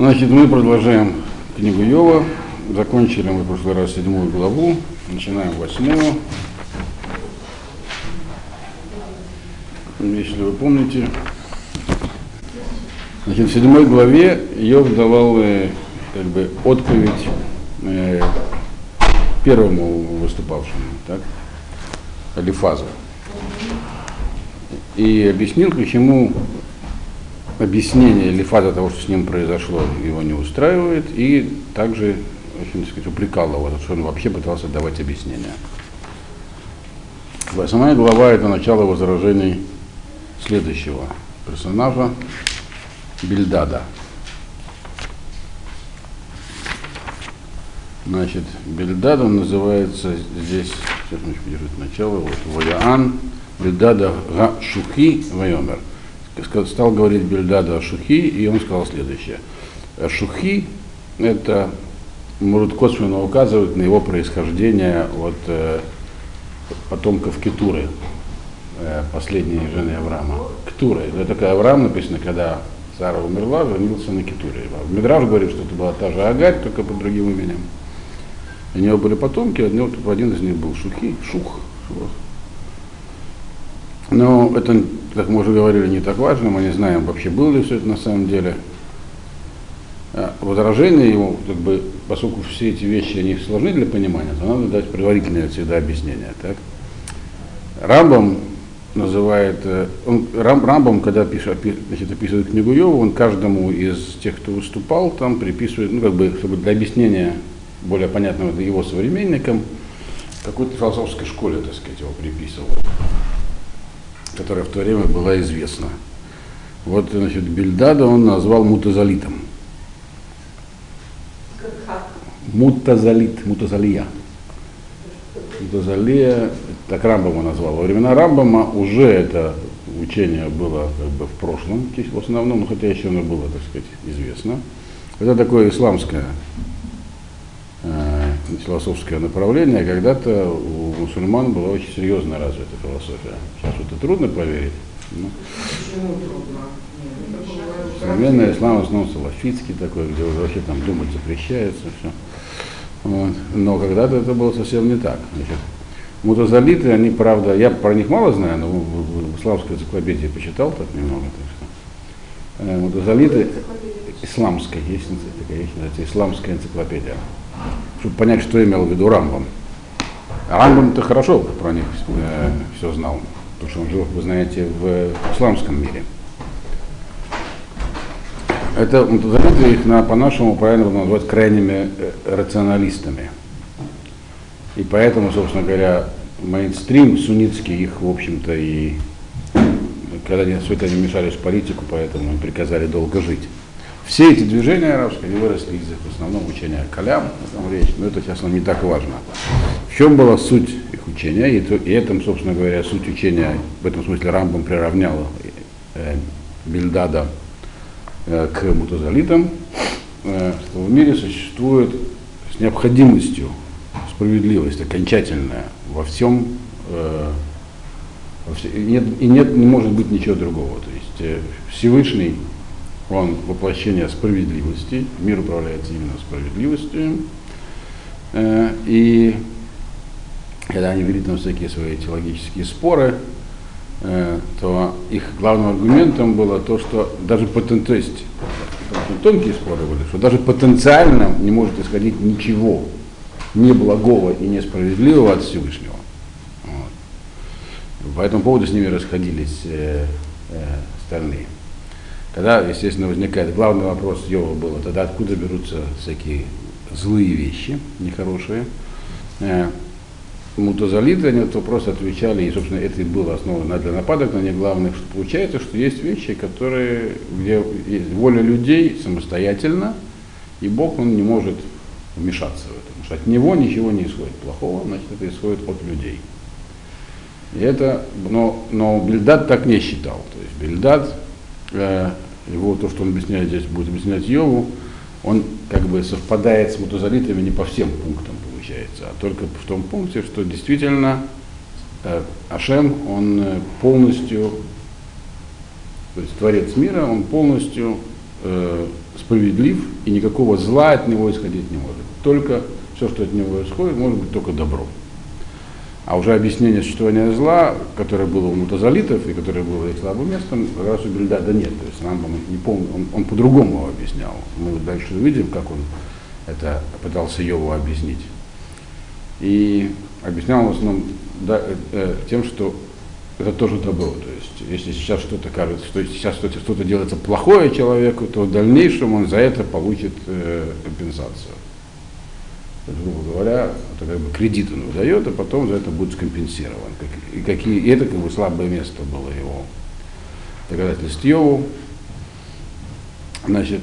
Значит, мы продолжаем книгу Йова. Закончили мы в прошлый раз седьмую главу, начинаем восьмую. Если вы помните, значит, в седьмой главе Йов давал э, как бы отповедь э, первому выступавшему, так, Алифазу. И объяснил, почему объяснение или фаза того, что с ним произошло, его не устраивает, и также очень, так сказать, упрекал его, что он вообще пытался давать объяснение. Восьмая глава – это начало возражений следующего персонажа Бельдада. Значит, Бельдад он называется здесь, сейчас мы держит начало, вот, Ваяан, Бельдада Га Шухи Вайомер – стал говорить Бельдаду о Шухи, и он сказал следующее. Шухи – это, может косвенно указывать на его происхождение от э, потомков Кетуры, э, последней жены Авраама. Ктура. Это такая Авраам написано, когда Сара умерла, женился на Кетуре. Медраж говорит, что это была та же Агарь, только под другим именем. У него были потомки, один из них был Шухи, Шух. Но это как мы уже говорили, не так важно, мы не знаем вообще было ли все это на самом деле. А возражение ему, как бы, поскольку все эти вещи они сложны для понимания, то надо дать предварительное всегда объяснение. Так? Рамбам называет, э, он, Рам, Рамбам, когда пишет, значит, описывает книгу Йова, он каждому из тех, кто выступал, там приписывает, ну, как бы, чтобы для объяснения более понятного его современникам, какой-то философской школе, так сказать, его приписывал которая в то время была известна. Вот, значит, Бельдада он назвал мутазалитом. Мутазалит, мутазалия. Мутазалия, так Рамбама назвал. Во времена Рамбама уже это учение было как бы в прошлом, в основном, хотя еще оно было, так сказать, известно. Это такое исламское э, философское направление, когда-то мусульман была очень серьезно развита философия. Сейчас это трудно проверить. Но... Почему трудно? Современный ислам в основном салафитский такой, где уже вообще там думать запрещается, все. Вот. Но когда-то это было совсем не так. Значит, мутазалиты, они, правда, я про них мало знаю, но в, в, исламской энциклопедии почитал так немного. Так что. Э, мутазалиты исламская, есть такая, есть, исламская энциклопедия чтобы понять, что имел в виду Рамбам. Рамбам-то хорошо про них э, все знал, потому что он жил, вы знаете, в исламском мире. Это мутазалиты их на, по-нашему правильно назвать крайними э, рационалистами. И поэтому, собственно говоря, мейнстрим суннитский их, в общем-то, и когда они это не мешались в политику, поэтому им приказали долго жить. Все эти движения арабские, они выросли из в основном учения Калям, там речь, но это сейчас не так важно. В чем была суть их учения, и, то, и этом, собственно говоря, суть учения, в этом смысле Рамбам приравнял э, Бильдада э, к мутазалитам, э, что в мире существует с необходимостью справедливость окончательная во всем, э, во все, и, нет, и нет, не может быть ничего другого. То есть э, Всевышний он воплощение справедливости, мир управляется именно справедливостью. Э, и когда они вели там всякие свои теологические споры, э, то их главным аргументом было то, что даже потен... то есть тонкие споры были, что даже потенциально не может исходить ничего неблагого и несправедливого от Всевышнего. Вот. По этому поводу с ними расходились э, э, остальные. Тогда, естественно, возникает главный вопрос Йова был, тогда откуда берутся всякие злые вещи, нехорошие. Э, мутазалиты они этот вопрос отвечали, и, собственно, это и было основано для нападок на них главных, что получается, что есть вещи, которые, где есть воля людей самостоятельно, и Бог, он не может вмешаться в это. Потому что от него ничего не исходит плохого, значит, это исходит от людей. И это, но, но Бельдад так не считал. То есть Бельдад Э, его то, что он объясняет здесь, будет объяснять Йову, он как бы совпадает с мутазалитами не по всем пунктам получается, а только в том пункте, что действительно э, Ашем, он э, полностью, то есть Творец мира, он полностью э, справедлив, и никакого зла от него исходить не может. Только все, что от него исходит, может быть только добро. А уже объяснение существования зла, которое было у мутазалитов и которое было их слабым местом, раз у Бельдада нет. То есть Рамбам не помню, он, он по-другому объяснял. Мы дальше увидим, как он это пытался Йову объяснить. И объяснял в основном да, э, э, тем, что это тоже добро. То есть, если сейчас что-то кажется, что сейчас что-то делается плохое человеку, то в дальнейшем он за это получит э, компенсацию. То есть, грубо говоря, это как бы кредит он выдает, а потом за это будет скомпенсирован. Как, и, какие, и это как бы слабое место было его доказательств Йову. Значит,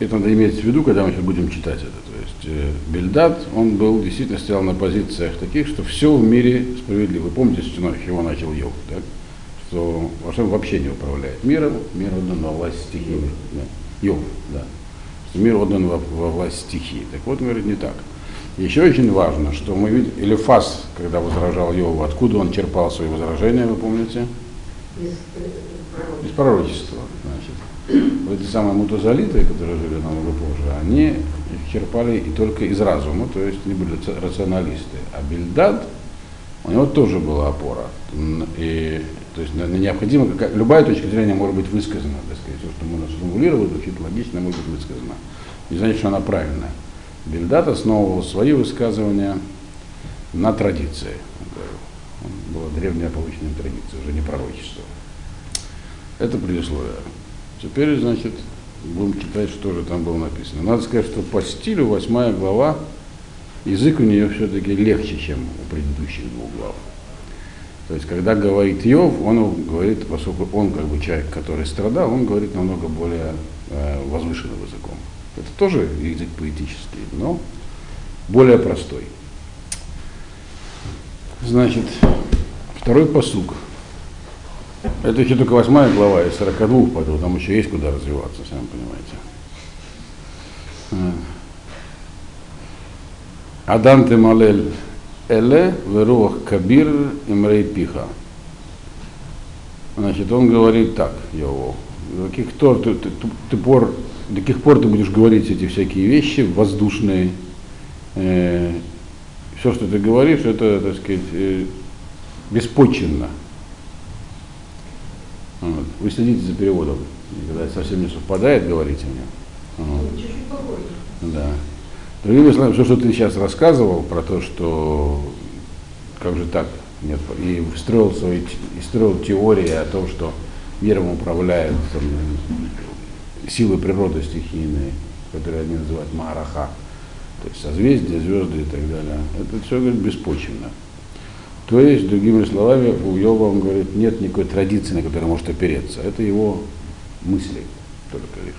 это надо иметь в виду, когда мы сейчас будем читать это. То есть э, Бельдат, он был, действительно стоял на позициях таких, что все в мире справедливо. Вы помните, с чего начал Йов, так? что Вашем вообще не управляет миром, мир отдан во власть стихии. Да. Йов, да. Мир отдан во, во власть стихии. Так вот, говорит, не так. Еще очень важно, что мы видим, или Фас, когда возражал Йову, откуда он черпал свои возражения, вы помните? Из пророчества. Значит вот эти самые мутазалиты, которые жили намного позже, они их черпали и только из разума, то есть они были рационалисты. А Бельдад, у него тоже была опора. И, то есть необходимо, как, любая точка зрения может быть высказана, так сказать, все, что можно сформулировать, звучит логично, может быть высказано. Не значит, что она правильная. Бельдат основывал свои высказывания на традиции. Была древняя полученная традиция, уже не пророчество. Это предисловие. Теперь, значит, будем читать, что же там было написано. Надо сказать, что по стилю восьмая глава, язык у нее все-таки легче, чем у предыдущих двух глав. То есть, когда говорит Йов, он говорит, поскольку он как бы человек, который страдал, он говорит намного более э, возвышенным языком. Это тоже язык поэтический, но более простой. Значит, второй посук. Это еще только восьмая глава из 42, поэтому там еще есть куда развиваться, сами понимаете. Адам ты малель эле веруах кабир имрей пиха. Значит, он говорит так, Йову, до каких пор ты, ты, ты, пор, до каких пор ты будешь говорить эти всякие вещи воздушные, э, все, что ты говоришь, это, так сказать, э, беспочвенно. Вот. Вы следите за переводом. Когда совсем не совпадает, говорите мне. Вот. Да. Другими словами, все, что ты сейчас рассказывал про то, что как же так, нет, и строил, свои, и строил теории о том, что миром управляют там, силы природы стихийные, которые они называют Мараха, то есть созвездия, звезды и так далее. Это все говорит беспочвенно. То есть, другими словами, у Йова, он говорит, нет никакой традиции, на которой может опереться. Это его мысли только лишь.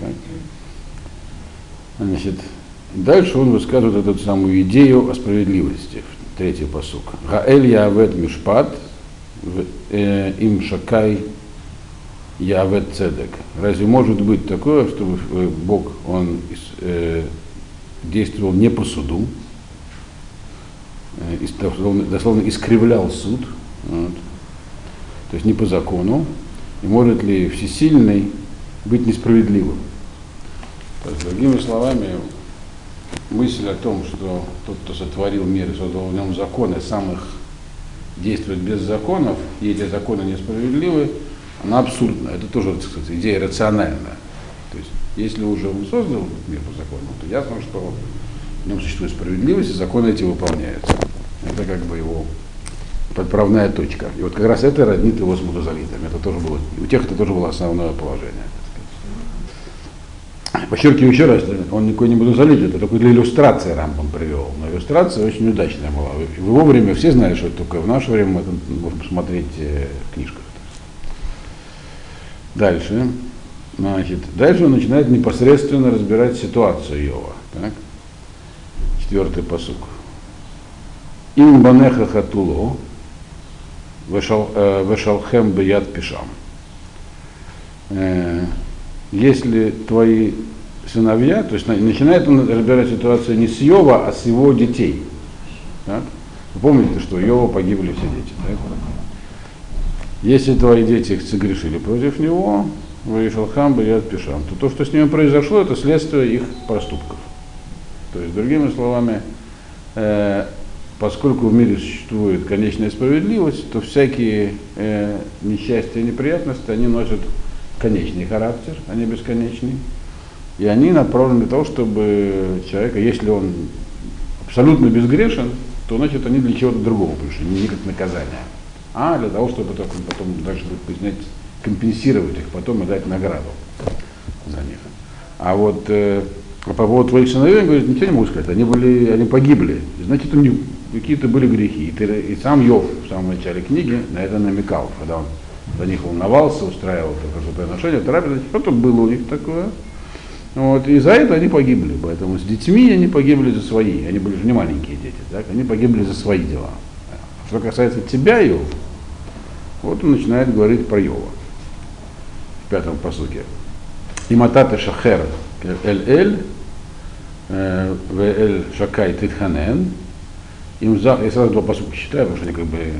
Так? Значит, дальше он высказывает эту самую идею о справедливости. Третий посук. Гаэль явет мишпат, э, им шакай явет цедек. Разве может быть такое, чтобы э, Бог, он э, действовал не по суду, дословно искривлял суд, вот, то есть не по закону, и может ли всесильный быть несправедливым. То другими словами, мысль о том, что тот, кто сотворил мир создал в нем законы, сам их действует без законов, и эти законы несправедливы, она абсурдна. Это тоже, так сказать, идея рациональная. То есть, если уже он создал мир по закону, то ясно, что в нем существует справедливость, и законы эти выполняются. Это как бы его подправная точка. И вот как раз это роднит его с мутазалитами. Это тоже было, у тех это тоже было основное положение. Подчеркиваю еще раз, он никакой не мутазалит, это только для иллюстрации Рамбам привел. Но иллюстрация очень удачная была. В его время все знали, что это только в наше время мы можем посмотреть э, в книжках. Дальше. Значит, дальше он начинает непосредственно разбирать ситуацию Йова. Так? Четвертый посук. Им банеха хатуло, вешалхем бияд пишам. Если твои сыновья, то есть начинает он разбирать ситуацию не с Йова, а с его детей. Так? Вы помните, что Йова погибли все дети. Так? Если твои дети согрешили против него, Ваишалхам Баяд Пишам, то то, что с ними произошло, это следствие их проступков. То есть, другими словами, э, поскольку в мире существует конечная справедливость, то всякие э, несчастья и неприятности, они носят конечный характер, они бесконечный. И они направлены для того, чтобы человека, если он абсолютно безгрешен, то значит они для чего-то другого пришли, не как наказание, а для того, чтобы только потом дальше признать, компенсировать их потом и дать награду за них. А вот э, по поводу твоих сыновей, говорит, ничего не могу сказать, они, были, они погибли, значит, у них какие-то были грехи. И, ты, и сам Йов в самом начале книги на это намекал, когда он за них волновался, устраивал какое-то отношение, значит, что-то было у них такое, вот, и за это они погибли. Поэтому с детьми они погибли за свои. Они были же не маленькие дети, так? они погибли за свои дела. Что касается тебя, Йов, вот он начинает говорить про Йова в пятом посуке. Иматата шахер эль-эль, э, эль шакай титханен. Имзах, я сразу два посука считаю, потому что они как бы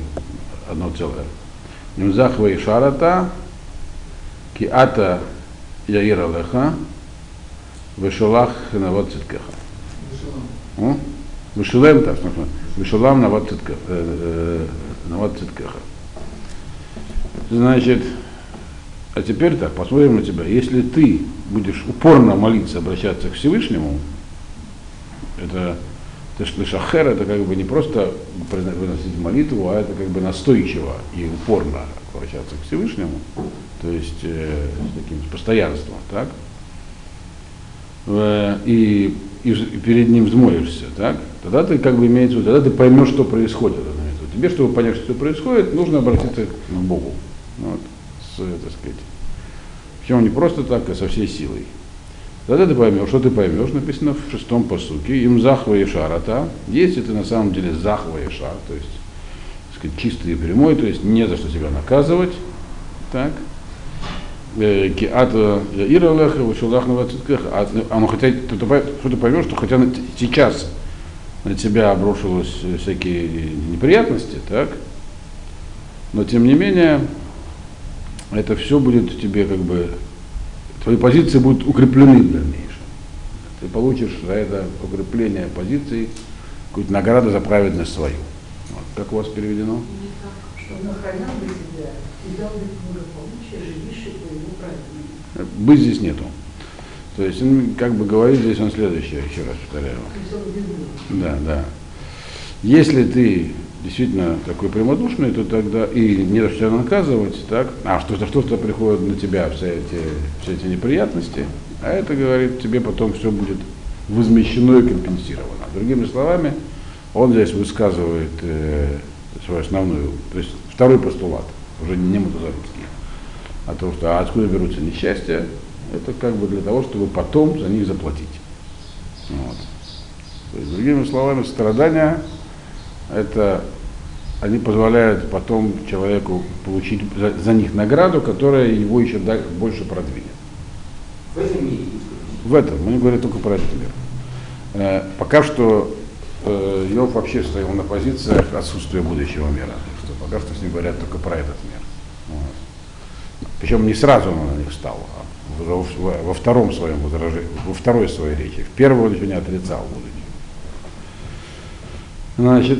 одно целое. Имзах вей шарата, киата яира леха, Вешалах навод циткеха. Вешалем, так, Вешалам навод циткеха. Значит, а теперь так, посмотрим на тебя. Если ты будешь упорно молиться, обращаться к Всевышнему, это что шахер, это как бы не просто выносить молитву, а это как бы настойчиво и упорно обращаться к Всевышнему, то есть э, с таким постоянством, так? и, и перед ним взмоешься, так, тогда ты как бы имеется тогда ты поймешь, что происходит. Тебе, чтобы понять, что происходит, нужно обратиться к Богу. Вот, с, так сказать. Причем не просто так, а со всей силой. Тогда ты поймешь, что ты поймешь, написано в шестом посуке, им захва и шарата, если ты на самом деле захва и шар, то есть сказать, чистый и прямой, то есть не за что тебя наказывать, так, Киата Ира Леха, Вышулах Навациткеха. А хотя что ты поймешь, что хотя сейчас на тебя обрушились всякие неприятности, так, но тем не менее это все будет тебе как бы, твои позиции будут укреплены в дальнейшем. Ты получишь за это укрепление позиций какую-то награду за праведность свою. Вот. Как у вас переведено? Быть здесь нету. То есть он как бы говорит здесь он следующее, еще раз повторяю. Да, да. Если ты действительно такой прямодушный, то тогда и не за что наказывать, так, а что-то что-то приходит на тебя, все эти, все эти неприятности, а это говорит, тебе потом все будет возмещено и компенсировано. Другими словами, он здесь высказывает э, свою основную, то есть второй постулат, уже не мутазаритский о том, что а откуда берутся несчастья, это как бы для того, чтобы потом за них заплатить. Вот. То есть, другими словами, страдания это они позволяют потом человеку получить за, за них награду, которая его еще больше продвинет. В этом мире? В этом, мы не говорим только про этот мир. Э, пока что э, Йов вообще стоял на позициях отсутствия будущего мира. Что пока что с ним говорят только про этот мир. Причем не сразу он на них стал, а во, во втором своем возражении, во второй своей речи. В первую он еще не отрицал будучи. Значит,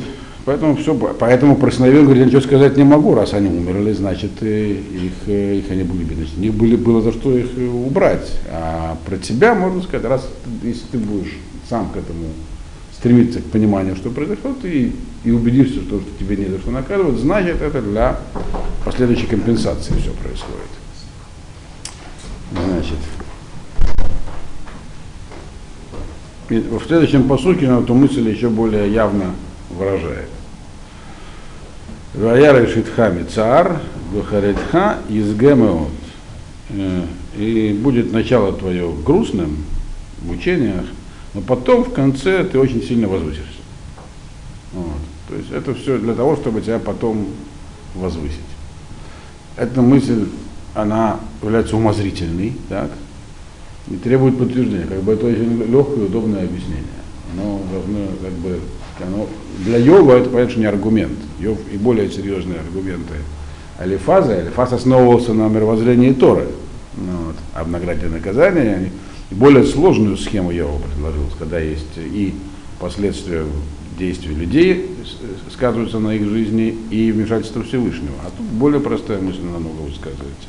поэтому все, поэтому про сыновей говорит, ничего сказать не могу, раз они умерли, значит, их, их они были, у них были, было за что их убрать. А про тебя можно сказать, раз если ты будешь сам к этому стремиться к пониманию, что произошло, ты и убедишься, что, что тебе не за что наказывать, значит, это для последующей компенсации все происходит. Значит, и в следующем посуке эту мысль еще более явно выражает. Ваяра Шитхами цар, Гухаритха изгемеот. Э, и будет начало твое грустным в мучениях, но потом в конце ты очень сильно возвысишься. Вот. То есть это все для того, чтобы тебя потом возвысить. Эта мысль, она является умозрительной, так, и требует подтверждения. Как бы это очень легкое и удобное объяснение. Оно должно, как бы, оно, для Йова это, конечно, не аргумент. Йов и более серьезные аргументы Алифаза. Алифаз основывался на мировоззрении Торы. Ну, вот. А награде и наказание более сложную схему вам предложил, когда есть и последствия действий людей сказываются на их жизни и вмешательство Всевышнего. А тут более простая мысль намного высказывается.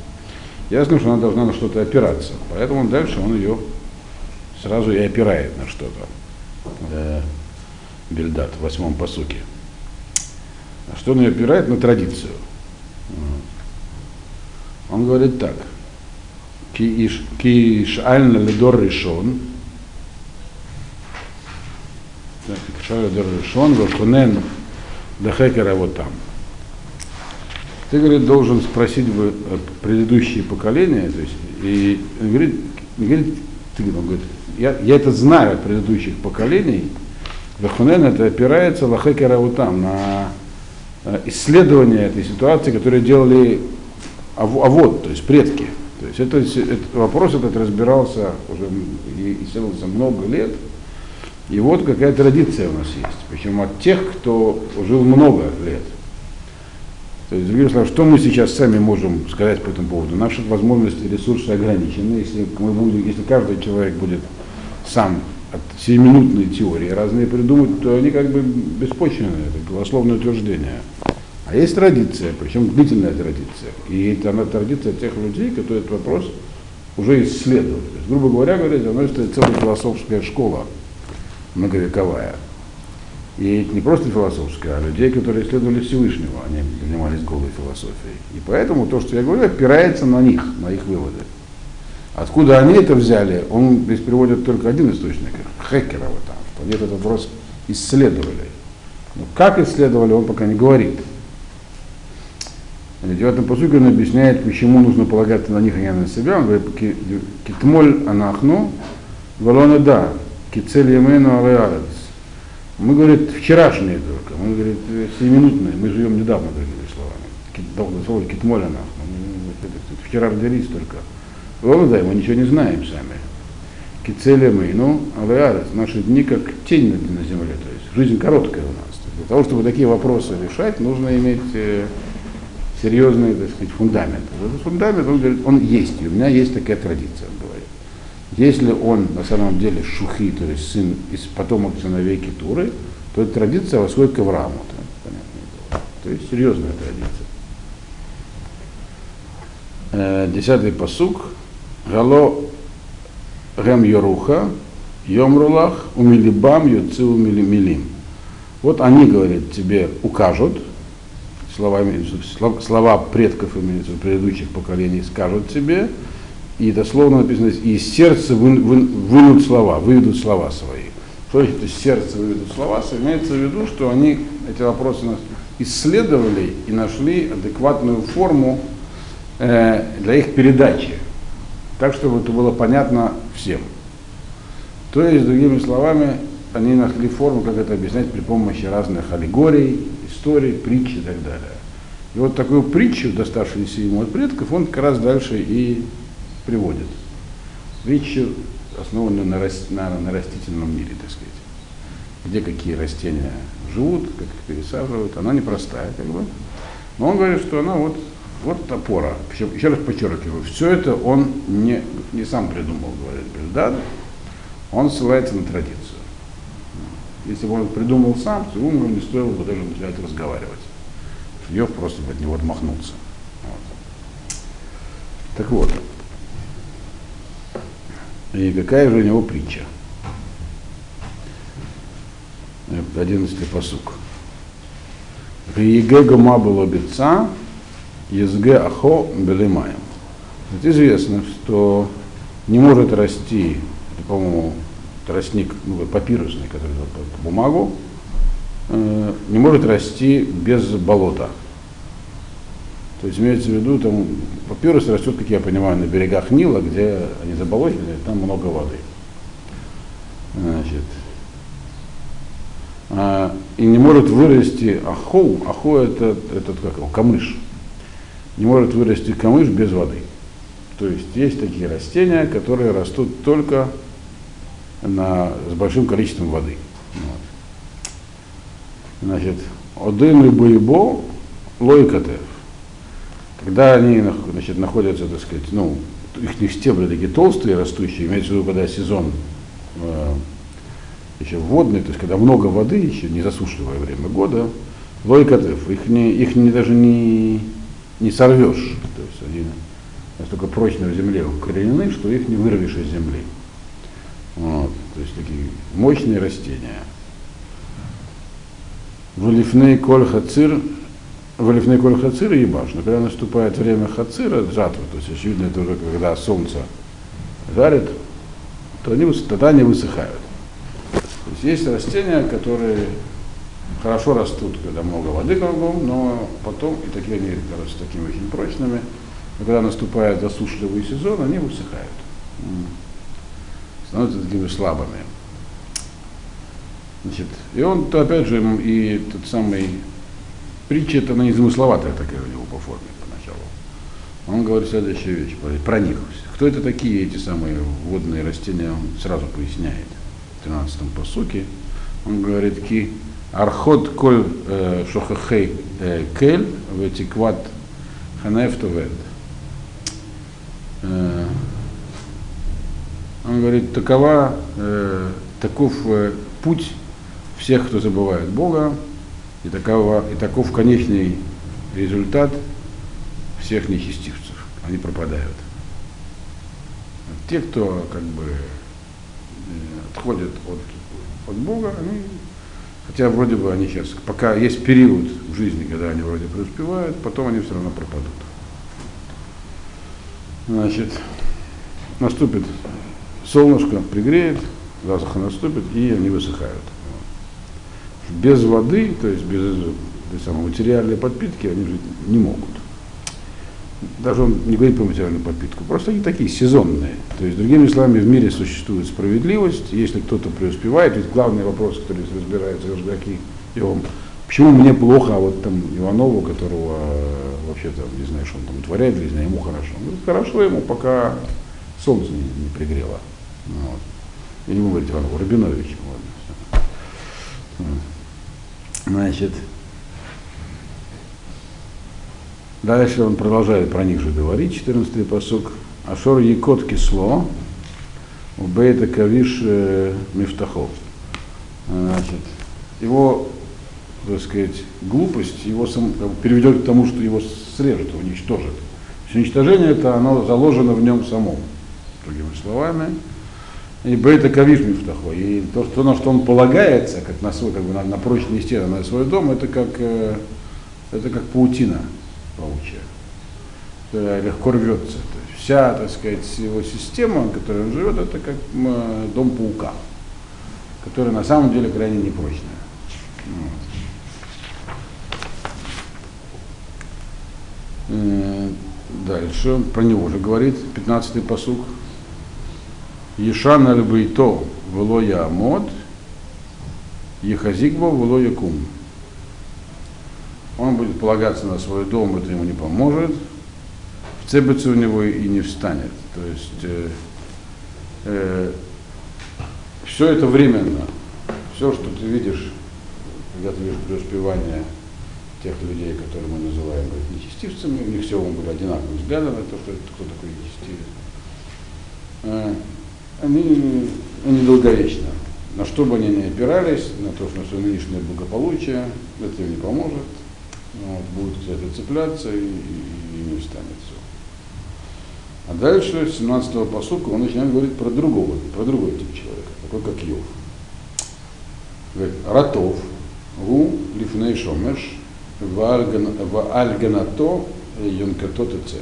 Ясно, что она должна на что-то опираться. Поэтому дальше он ее сразу и опирает на что-то. Да. Бельдат в восьмом посуке. А что он ее опирает? На традицию. Он говорит так. Ки ишальна ледор решен. Ишальна ледор решен. Вахунен дахекера вот там. Ты, говорит, должен спросить бы предыдущие поколения, то есть, и говорит, говорит, ты, он говорит, я, я это знаю от предыдущих поколений, Вахунен это опирается лахекера там, на исследование этой ситуации, которые делали а, а вот, то есть предки. То есть это, это, вопрос этот разбирался уже и исследовался много лет. И вот какая традиция у нас есть. Причем от тех, кто жил много лет. То есть, другими словами, что мы сейчас сами можем сказать по этому поводу? Наши возможности, ресурсы ограничены. Если, мы будем, если каждый человек будет сам от сиюминутной теории разные придумать, то они как бы беспочвенные, это голословное утверждение. А есть традиция, причем длительная традиция. И это она традиция тех людей, которые этот вопрос уже исследовали. Есть, грубо говоря, говорить, она это целая философская школа многовековая. И не просто философская, а людей, которые исследовали Всевышнего, они занимались голой философией. И поэтому то, что я говорю, опирается на них, на их выводы. Откуда они это взяли, он здесь приводит только один источник, Хекерова там, что они этот вопрос исследовали. Но как исследовали, он пока не говорит. В девятом посуке он объясняет, почему нужно полагаться на них, а не на себя. Он говорит, китмоль анахну, валона да, кицель алеарец. Мы, говорит, вчерашние только, мы, говорит, семиминутные, мы живем недавно, другими словами. Слово китмоль анахну. Вчера родились только. Да, мы ничего не знаем сами. Кицель емену алеарец. Наши дни как тень на земле, то есть жизнь короткая у нас. Для того, чтобы такие вопросы решать, нужно иметь э, серьезный, так сказать, фундамент. Этот фундамент, он говорит, он есть, и у меня есть такая традиция, он говорит. Если он на самом деле шухи, то есть сын из потомок сыновей Китуры, то эта традиция восходит к Аврааму. понятно, то есть серьезная традиция. Э, десятый посук. Гало Гем Йоруха, Йомрулах, Умилибам, Юцил Милим. Вот они, говорят, тебе укажут, словами, слова предков имеются, предыдущих поколений скажут тебе, и дословно написано, и из сердца вы, вы, вынут слова, выведут слова свои. Что значит из сердца выведут слова? Имеется в виду, что они эти вопросы исследовали и нашли адекватную форму э, для их передачи, так, чтобы это было понятно всем. То есть, другими словами, они нашли форму, как это объяснять при помощи разных аллегорий, историй, притч и так далее. И вот такую притчу, доставшуюся ему от предков, он как раз дальше и приводит. Притчу, основанную на, на, на растительном мире, так сказать. Где какие растения живут, как их пересаживают. Она непростая, как бы. Но он говорит, что она вот, вот опора. Еще раз подчеркиваю, все это он не, не сам придумал, говорит Бельдад. Он ссылается на традицию. Если бы он придумал сам, то ему не стоило бы даже начинать разговаривать. Йов просто бы от него отмахнулся. Вот. Так вот. И какая же у него притча? Одиннадцатый посук. Еге гома было езге ахо белимаем. Известно, что не может расти, это, по-моему, тростник ну, папирусный, который под бумагу, э, не может расти без болота. То есть имеется в виду, там папирус растет, как я понимаю, на берегах Нила, где они заболочены, там много воды. Значит, а, и не может вырасти ахоу, ахо это этот как его, камыш. Не может вырасти камыш без воды. То есть есть такие растения, которые растут только на, с большим количеством воды. Вот. Значит, один либо лойкатев. Когда они значит, находятся, так сказать, ну, их стебли такие толстые, растущие, имеется в виду, когда сезон э, еще водный, то есть когда много воды, еще не засушливое время года, лойкатыв, их, не, их не, даже не, не сорвешь. То есть они настолько прочно в земле укоренены, что их не вырвешь из земли. Вот, то есть такие мощные растения. Валифней коль хацир, валифней коль хацир и ебаш. Но когда наступает время хацира, жатвы, то есть очевидно это уже когда солнце жарит, то они, тогда они высыхают. То есть есть растения, которые хорошо растут, когда много воды кругом, но потом, и такие они кажутся такими очень прочными, но когда наступает засушливый сезон, они высыхают. Становятся такими слабыми. Значит, и он, то, опять же, и тот самый притча, это она незамысловатая такая у него по форме поначалу. Он говорит следующую вещь про, них. Кто это такие, эти самые водные растения, он сразу поясняет в 13-м посуке. Он говорит, ки архот коль э, шохахей э, кель ветикват ханеф товед. Э, он говорит, такова, таков путь всех, кто забывает Бога, и, такова, и таков конечный результат всех нечестивцев. Они пропадают. Те, кто как бы отходят от, от Бога, они, хотя вроде бы они сейчас, пока есть период в жизни, когда они вроде преуспевают, потом они все равно пропадут. Значит, наступит солнышко, пригреет, засуха наступит, и они высыхают без воды, то есть без той самой материальной подпитки, они жить не могут. Даже он не говорит про материальную подпитку, просто они такие сезонные. То есть, другими словами, в мире существует справедливость, если кто-то преуспевает, ведь главный вопрос, который разбирается Рождаки, и он, почему мне плохо, а вот там Иванову, которого вообще там, не знаю, что он там творяет в жизни, ему хорошо. Ну, хорошо ему, пока солнце не, не пригрело. Вот. Я не говорить Иванову, Рабинович. Вот. Значит, дальше он продолжает про них же говорить, 14-й посук. Ашор Якот кисло, убейта кавиш э, мифтахов. Значит, его, так сказать, глупость его сам, приведет к тому, что его срежут, уничтожат. То есть уничтожение это оно заложено в нем самом. Другими словами, и бейта кавиш мифтахо. И то, что, на что он полагается, как на свой, как бы на, на прочные стены, на свой дом, это как, э, это как паутина паучья. Это легко рвется. То есть вся, так сказать, его система, в которой он живет, это как э, дом паука, который на самом деле крайне непрочная. Вот. Э, дальше про него уже говорит 15-й посуг. Ешан аль бейто вело ямод, Ехазикбо вело якум. Он будет полагаться на свой дом, это ему не поможет. Вцепится у него и не встанет. То есть э, э, все это временно. Все, что ты видишь, когда ты видишь преуспевание тех людей, которые мы называем нечестивцами, у них все были одинаковые взгляды на то, что это кто такой нечестивец. Э, они, они долговечны. На что бы они ни опирались, на то, что на свое нынешнее благополучие, это им не поможет. Вот, будут за это цепляться и, и, и не встанет все. А дальше, с 17-го посылка, он начинает говорить про другого, про другой тип человека, такой как Йов. Говорит, Ратов, Гу, Лифней Шомеш, Вальганато, Йонкато ТЦ.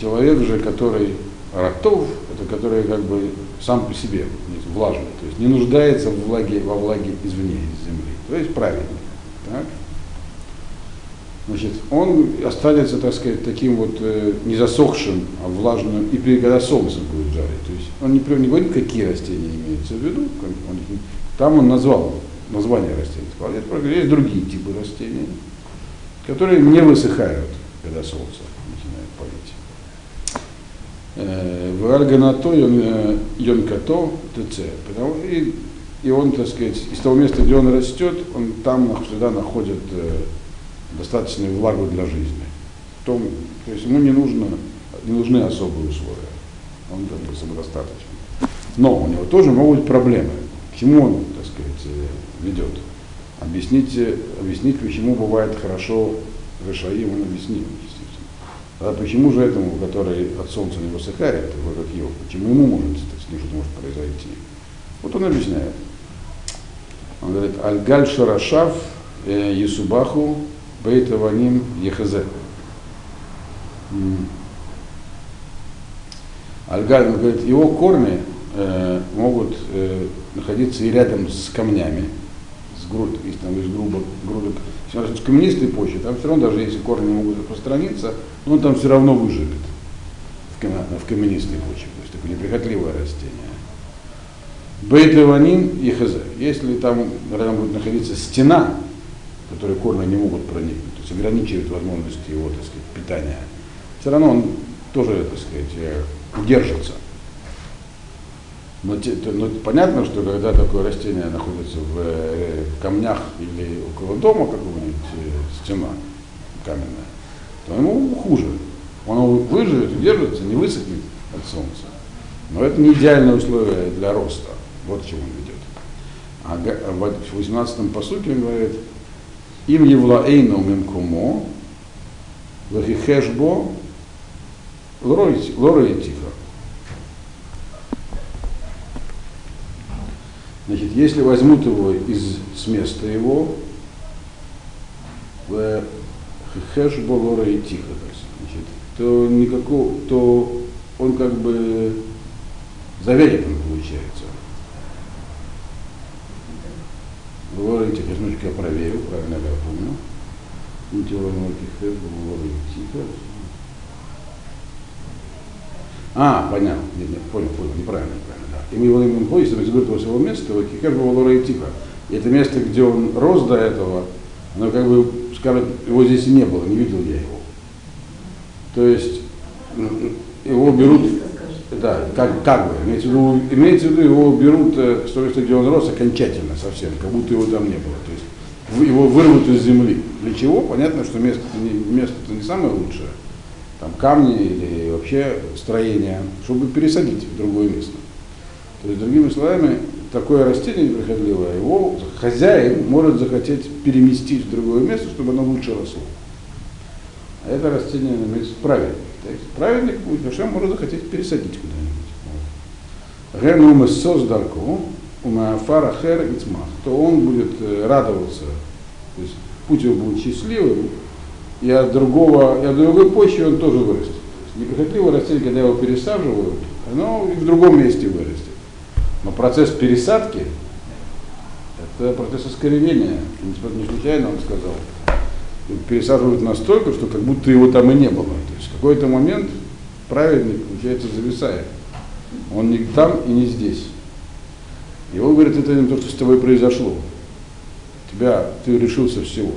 Человек же, который Рактов, это который как бы сам по себе влажный, то есть не нуждается в влаге, во влаге извне, из земли, то есть правильный. Так? Значит, он останется, так сказать, таким вот э, не засохшим, а влажным, и при, когда солнце будет жарить. То есть он не, не говорит, какие растения имеются в виду, он, там он назвал название растений. Есть другие типы растений, которые не высыхают, когда солнце в Арганато Йонкато ТЦ. И, и он, так сказать, из того места, где он растет, он там всегда находит э, достаточную влагу для жизни. Том, то есть ему не нужно не нужны особые условия. Он как бы самодостаточен. Но у него тоже могут быть проблемы. К чему он, так сказать, э, ведет? Объясните, объяснить, почему бывает хорошо Решаим, он объяснил, естественно. А почему же этому, который от солнца не высыхает, такой как Йов, почему ему может, так сказать, что может произойти? Вот он объясняет. Он говорит, Альгаль Шарашав э, Есубаху Бейтаваним Ехазе. Альгаль, он говорит, его корни э, могут э, находиться и рядом с камнями, с груд, если там есть грубо, грудок. В каменистой почве, там все равно, даже если корни могут распространиться, он там все равно выживет в, в каменистой почве. То есть такое неприхотливое растение. Бейтеваним и хз. Если там рядом будет находиться стена, которой корни не могут проникнуть, то есть ограничивает возможности его, так сказать, питания, все равно он тоже, так сказать, э, удержится. Но, но понятно, что когда такое растение находится в э, камнях или около дома какого-нибудь э, стена каменная, то ему хуже. Он выживет, удержится, не высохнет от солнца. Но это не идеальное условие для роста. Вот к чему он ведет. А в 18-м посуке он говорит, им евлаэйну мимкумо, лахихешбо, тихо. Значит, если возьмут его из с места его, лора и тихо, значит, то никакого, то он как бы заверен получается. И тихо, я проверю, правильно я помню. Тихо. А, понятно, нет, нет, понял, понял, неправильно, неправильно и мы его именно ходим, если говорит его своего места, его кикер было и тихо. И это место, где он рос до этого, оно как бы, скажем, его здесь и не было, не видел я его. То есть его берут, да, как, как бы, имеется в, виду, имеется в виду, его берут э, с того места, где он рос, окончательно совсем, как будто его там не было. То есть его вырвут из земли. Для чего? Понятно, что место не, место -то не самое лучшее. Там камни или вообще строение, чтобы пересадить в другое место. То есть, другими словами, такое растение неприхотливое, его хозяин может захотеть переместить в другое место, чтобы оно лучше росло. А это растение имеется правильник. Правильник будет, Хашем может захотеть пересадить куда-нибудь. Гену создарку, умафара хер и то он будет э, радоваться, то есть путь его будет счастливым, и от другого, и от другой почвы он тоже вырастет. Неприхотливое растение, когда его пересаживают, оно и в другом месте вырастет. Но процесс пересадки – это процесс искоренения. Не случайно он сказал. Пересаживают настолько, что как будто его там и не было. То есть в какой-то момент праведник, получается, зависает. Он не там и не здесь. И он говорит, это не то, что с тобой произошло. Тебя, ты решился всего.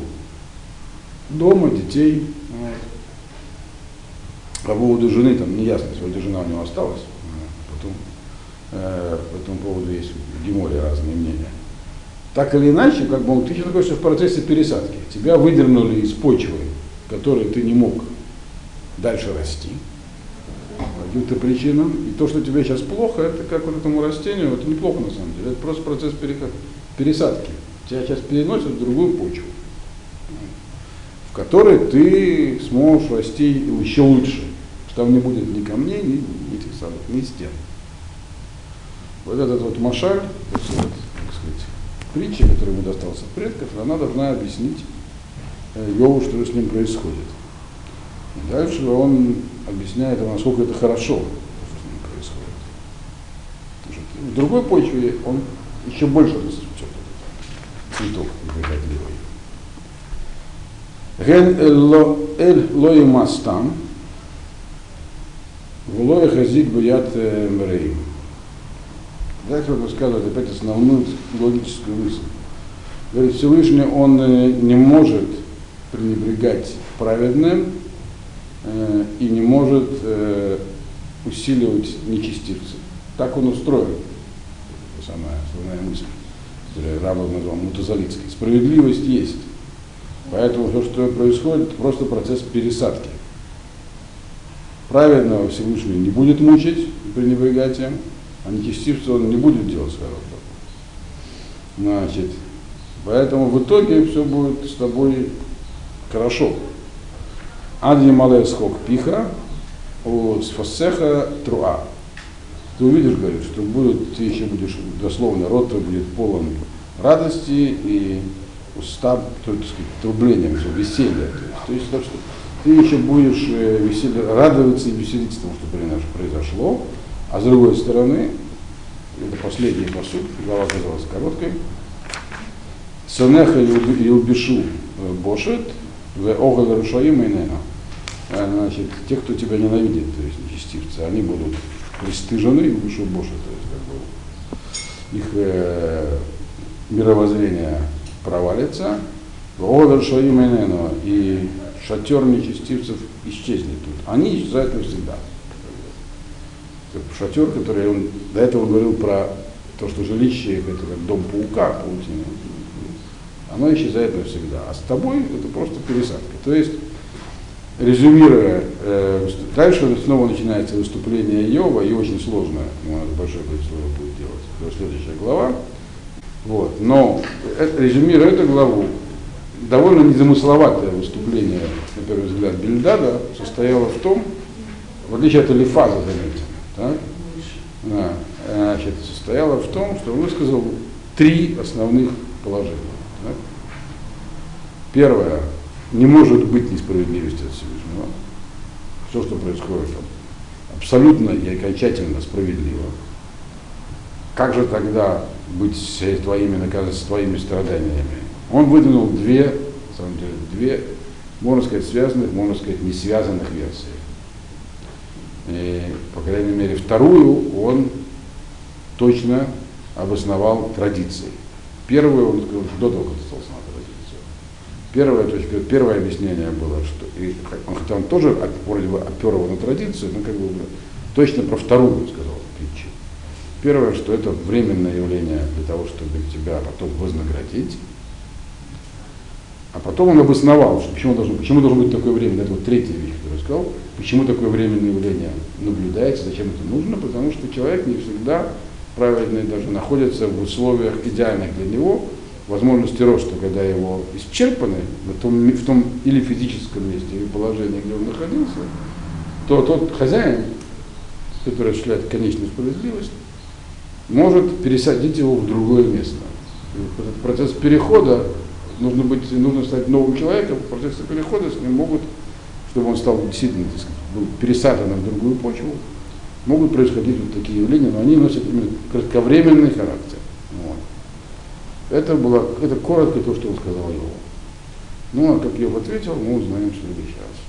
Дома, детей. По поводу жены, там не ясно, сегодня жена у него осталась. Потом Э, по этому поводу есть в Геморе разные мнения. Так или иначе, как бы ты сейчас находишься в процессе пересадки. Тебя выдернули из почвы, которой ты не мог дальше расти по каким-то причинам. И то, что тебе сейчас плохо, это как вот этому растению, это неплохо на самом деле. Это просто процесс пересадки. Тебя сейчас переносят в другую почву, в которой ты сможешь расти еще лучше. Там не будет ни камней, ни этих самых, ни стен. Вот этот вот машаль, вот, так сказать, притча, которая ему достался от предков, она должна объяснить э, Йову, что с ним происходит. И дальше он объясняет, насколько это хорошо, что с ним происходит. Что в другой почве он еще больше расцветет, цветок неприхотливый. Ген эль лои мастам, в лои хазик буят э, Дальше он рассказывает опять основную логическую мысль. Говорит, Всевышний, он э, не может пренебрегать праведным э, и не может э, усиливать нечестивцы. Так он устроен. Это самая основная мысль, которую Рабов назвал мутазалитской. Справедливость есть. Поэтому все, что происходит, просто процесс пересадки. праведного Всевышний не будет мучить и пренебрегать им, а нечестивца он не будет делать своего Значит, поэтому в итоге все будет с тобой хорошо. Адни малая скок пиха, сфасеха труа. Ты увидишь, говорит, что будет, ты еще будешь, дословно, рот твой будет полон радости и уста, то, так сказать, трублением, веселья. То есть, то есть так что ты еще будешь э, веселье, радоваться и веселиться тому, что произошло, а с другой стороны, это последний посуд, глава оказалась короткой, Сонеха и убешу э, бошет, в огал рушаим и Значит, те, кто тебя ненавидит, то есть нечестивцы, они будут пристыжены и убешу бошет, то есть как бы их э, мировоззрение провалится, в огал рушаим и шатер нечестивцев исчезнет тут. Они исчезают навсегда. Шатер, который он до этого говорил про то, что жилище это как дом паука, паутина, оно исчезает навсегда. А с тобой это просто пересадка. То есть, резюмируя, э, дальше снова начинается выступление Иова, и очень сложно, у нас большое количество будет делать, это следующая глава. Вот. Но, э, резюмируя эту главу, довольно незамысловатое выступление, на первый взгляд, Бельдада состояло в том, в отличие от Элифаза, заметьте, так? Да, значит, состояло в том, что он высказал три основных положения. Так? Первое, не может быть несправедливости от Всевышнего. Все, что происходит, абсолютно и окончательно справедливо. Как же тогда быть с твоими, наказывать, с твоими страданиями? Он выдвинул две, на самом деле, две, можно сказать, связанных, можно сказать, не связанных версии. И, по крайней мере, вторую он точно обосновал традицией. Первую он до того, как остался на традицию. Первая точка, первое объяснение было, что и, он, хотя он тоже вроде бы опер его на традицию, но как бы точно про вторую сказал притчу. Первое, что это временное явление для того, чтобы тебя потом вознаградить. А потом он обосновал, что почему должно, почему должно быть такое время, это вот третья вещь, которую я сказал, почему такое временное явление наблюдается, зачем это нужно, потому что человек не всегда праведный даже находится в условиях идеальных для него, возможности роста, когда его исчерпаны в том, в том или физическом месте, или положении, где он находился, то тот хозяин, который осуществляет конечную справедливость, может пересадить его в другое место. И этот процесс перехода нужно, быть, нужно стать новым человеком, в процессе перехода с ним могут, чтобы он стал действительно так сказать, был пересадан в другую почву, могут происходить вот такие явления, но они носят именно кратковременный характер. Вот. Это было, это коротко то, что он сказал его. Ну, а как Йов ответил, мы узнаем в следующий раз.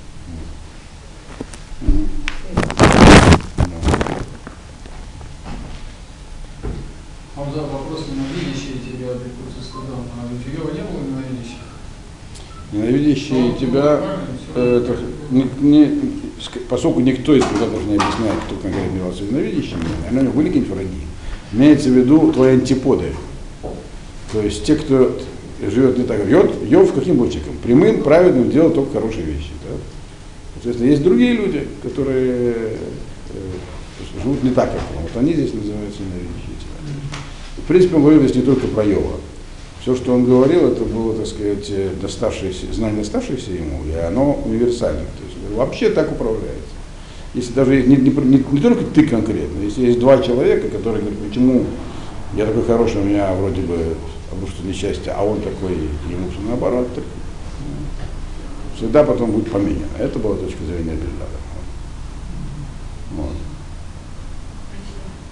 Вот вопрос ненавидящие тебя прикусывают стыдом. А у Йова не было ненавидящих? Ненавидящие тебя, э, это, не, не, поскольку никто из преподавателей не объясняет, кто конкретно являлся ненавидящим, наверное, были какие-нибудь враги. Имеется в виду твои антиподы. То есть те, кто живет не так. Йод, Йов каким человеком? Прямым, праведным, делал только хорошие вещи. Да? Соответственно, есть другие люди, которые э, живут не так, как он. Вот они здесь называются тебя. В принципе, он говорил здесь не только про Йова. Все, что он говорил, это было, так сказать, э, доставшееся, знание, доставшееся ему, и оно универсально. То есть вообще так управляется. Если даже не, не, не, не только ты конкретно, если есть два человека, которые говорят, почему я такой хороший, у меня вроде бы что несчастье, а он такой, ему все наоборот, так, всегда потом будет поменяно. Это была точка зрения Бельдада.